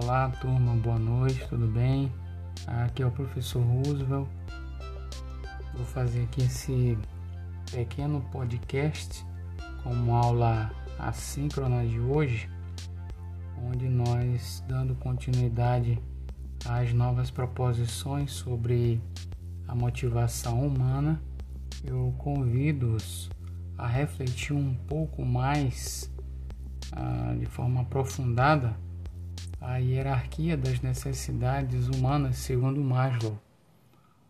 Olá, turma, boa noite, tudo bem? Aqui é o professor Roosevelt. Vou fazer aqui esse pequeno podcast como aula assíncrona de hoje, onde nós, dando continuidade às novas proposições sobre a motivação humana, eu convido-os a refletir um pouco mais ah, de forma aprofundada a hierarquia das necessidades humanas segundo Maslow,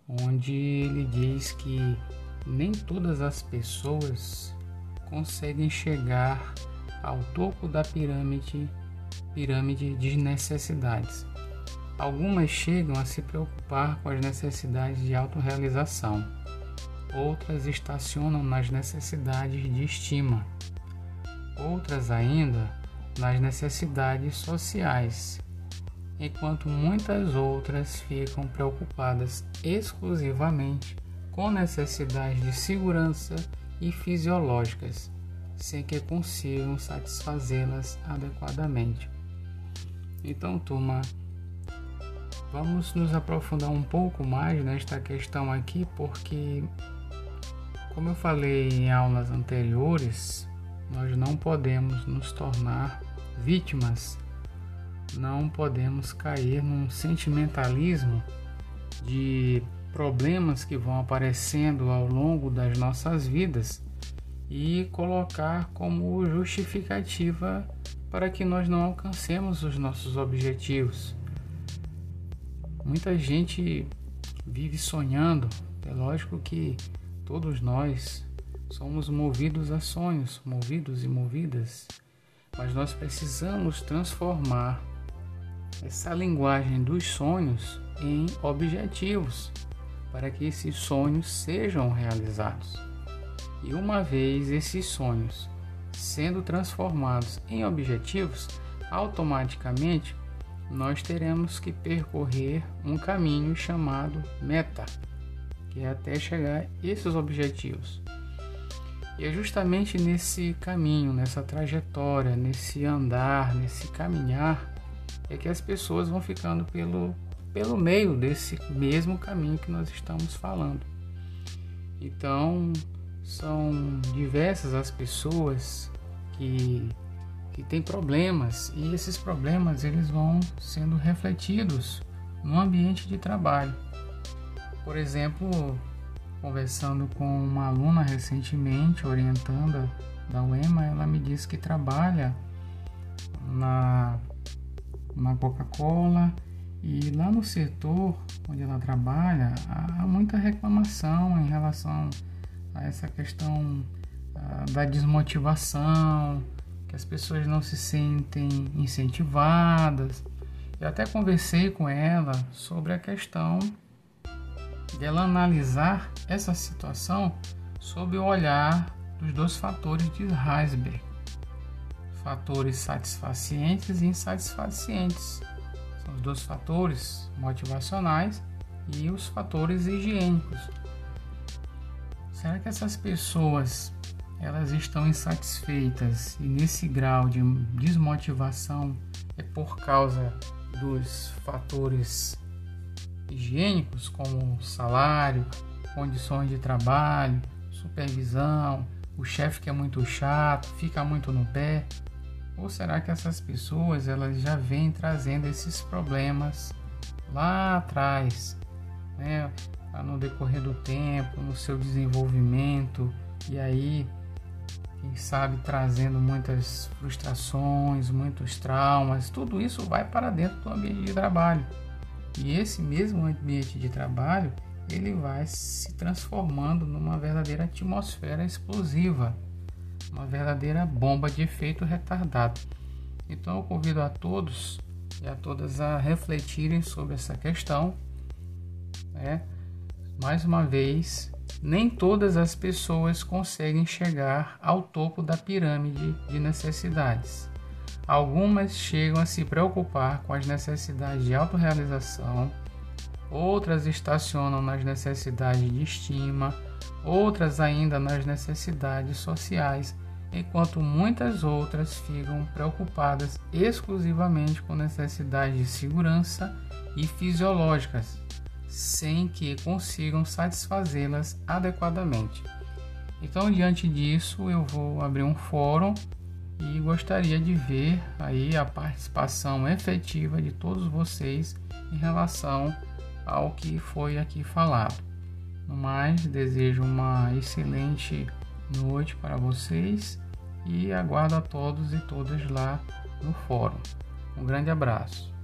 onde ele diz que nem todas as pessoas conseguem chegar ao topo da pirâmide, pirâmide de necessidades. Algumas chegam a se preocupar com as necessidades de autorrealização, outras estacionam nas necessidades de estima, outras ainda nas necessidades sociais, enquanto muitas outras ficam preocupadas exclusivamente com necessidades de segurança e fisiológicas, sem que consigam satisfazê-las adequadamente. Então, turma, vamos nos aprofundar um pouco mais nesta questão aqui, porque, como eu falei em aulas anteriores, nós não podemos nos tornar vítimas, não podemos cair num sentimentalismo de problemas que vão aparecendo ao longo das nossas vidas e colocar como justificativa para que nós não alcancemos os nossos objetivos. Muita gente vive sonhando, é lógico que todos nós somos movidos a sonhos, movidos e movidas mas nós precisamos transformar essa linguagem dos sonhos em objetivos para que esses sonhos sejam realizados. E uma vez esses sonhos sendo transformados em objetivos, automaticamente nós teremos que percorrer um caminho chamado meta, que é até chegar a esses objetivos. E é justamente nesse caminho, nessa trajetória, nesse andar, nesse caminhar, é que as pessoas vão ficando pelo, pelo meio desse mesmo caminho que nós estamos falando. Então, são diversas as pessoas que, que têm problemas e esses problemas eles vão sendo refletidos no ambiente de trabalho. Por exemplo, Conversando com uma aluna recentemente, orientanda da UEMA, ela me disse que trabalha na, na Coca-Cola e lá no setor onde ela trabalha há muita reclamação em relação a essa questão uh, da desmotivação, que as pessoas não se sentem incentivadas. Eu até conversei com ela sobre a questão dela analisar essa situação sob o olhar dos dois fatores de Heisberg, fatores satisfacientes e insatisfacientes. São os dois fatores motivacionais e os fatores higiênicos. Será que essas pessoas elas estão insatisfeitas e nesse grau de desmotivação é por causa dos fatores higiênicos como salário, condições de trabalho, supervisão, o chefe que é muito chato, fica muito no pé? Ou será que essas pessoas elas já vêm trazendo esses problemas lá atrás, né? no decorrer do tempo, no seu desenvolvimento e aí quem sabe trazendo muitas frustrações, muitos traumas, tudo isso vai para dentro do ambiente de trabalho. E esse mesmo ambiente de trabalho, ele vai se transformando numa verdadeira atmosfera explosiva, uma verdadeira bomba de efeito retardado. Então eu convido a todos e a todas a refletirem sobre essa questão. Né? Mais uma vez, nem todas as pessoas conseguem chegar ao topo da pirâmide de necessidades. Algumas chegam a se preocupar com as necessidades de autorrealização, outras estacionam nas necessidades de estima, outras ainda nas necessidades sociais, enquanto muitas outras ficam preocupadas exclusivamente com necessidades de segurança e fisiológicas, sem que consigam satisfazê-las adequadamente. Então, diante disso, eu vou abrir um fórum e gostaria de ver aí a participação efetiva de todos vocês em relação ao que foi aqui falado. No mais, desejo uma excelente noite para vocês e aguardo a todos e todas lá no fórum. Um grande abraço.